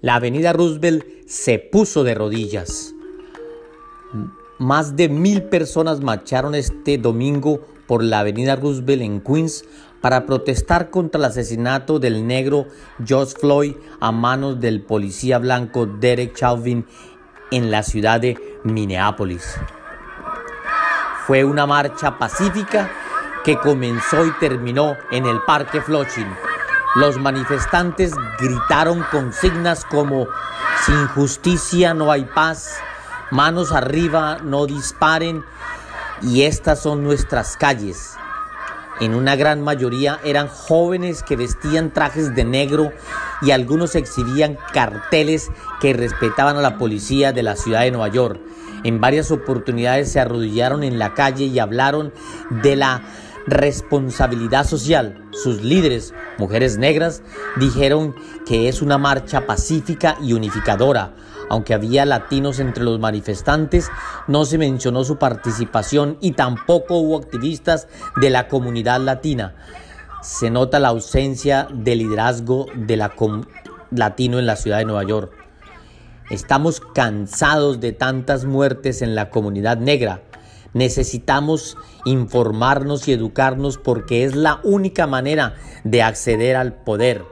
la avenida Roosevelt se puso de rodillas. Más de mil personas marcharon este domingo por la avenida Roosevelt en Queens para protestar contra el asesinato del negro George Floyd a manos del policía blanco Derek Chauvin en la ciudad de Minneapolis. Fue una marcha pacífica que comenzó y terminó en el Parque Flushing. Los manifestantes gritaron consignas como sin justicia no hay paz, manos arriba, no disparen y estas son nuestras calles. En una gran mayoría eran jóvenes que vestían trajes de negro y algunos exhibían carteles que respetaban a la policía de la ciudad de Nueva York. En varias oportunidades se arrodillaron en la calle y hablaron de la responsabilidad social. Sus líderes, mujeres negras, dijeron que es una marcha pacífica y unificadora. Aunque había latinos entre los manifestantes, no se mencionó su participación y tampoco hubo activistas de la comunidad latina. Se nota la ausencia de liderazgo de la latino en la ciudad de Nueva York. Estamos cansados de tantas muertes en la comunidad negra. Necesitamos informarnos y educarnos porque es la única manera de acceder al poder.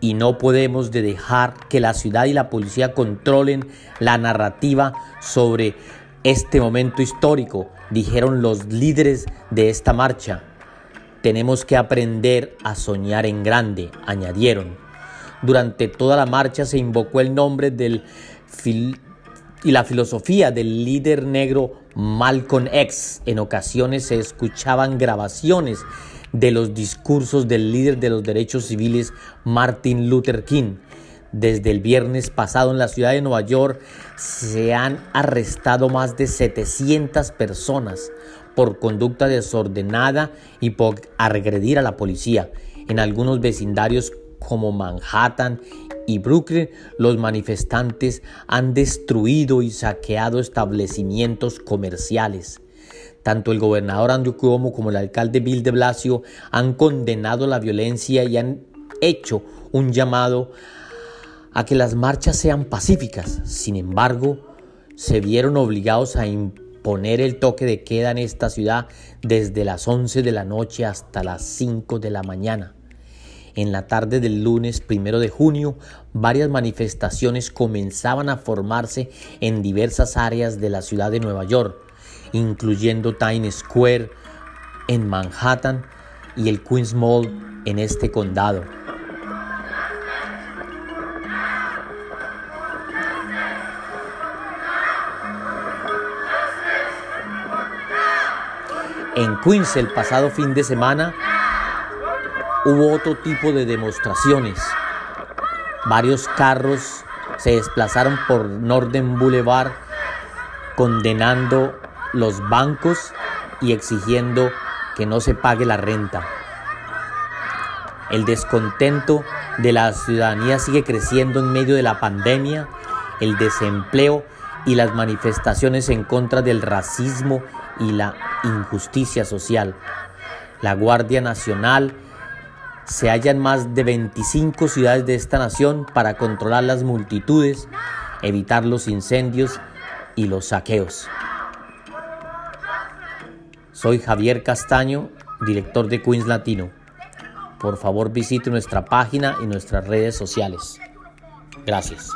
Y no podemos dejar que la ciudad y la policía controlen la narrativa sobre este momento histórico, dijeron los líderes de esta marcha. Tenemos que aprender a soñar en grande, añadieron. Durante toda la marcha se invocó el nombre del y la filosofía del líder negro Malcolm X. En ocasiones se escuchaban grabaciones de los discursos del líder de los derechos civiles Martin Luther King. Desde el viernes pasado en la ciudad de Nueva York se han arrestado más de 700 personas por conducta desordenada y por agredir a la policía. En algunos vecindarios como Manhattan y Brooklyn, los manifestantes han destruido y saqueado establecimientos comerciales. Tanto el gobernador Andrew Cuomo como el alcalde Bill de Blasio han condenado la violencia y han hecho un llamado a que las marchas sean pacíficas. Sin embargo, se vieron obligados a imponer el toque de queda en esta ciudad desde las 11 de la noche hasta las 5 de la mañana. En la tarde del lunes primero de junio, varias manifestaciones comenzaban a formarse en diversas áreas de la ciudad de Nueva York, incluyendo Times Square en Manhattan y el Queens Mall en este condado. En Queens el pasado fin de semana hubo otro tipo de demostraciones. Varios carros se desplazaron por Norden Boulevard condenando los bancos y exigiendo que no se pague la renta. El descontento de la ciudadanía sigue creciendo en medio de la pandemia, el desempleo y las manifestaciones en contra del racismo y la injusticia social. La Guardia Nacional se hallan más de 25 ciudades de esta nación para controlar las multitudes, evitar los incendios y los saqueos. Soy Javier Castaño, director de Queens Latino. Por favor visite nuestra página y nuestras redes sociales. Gracias.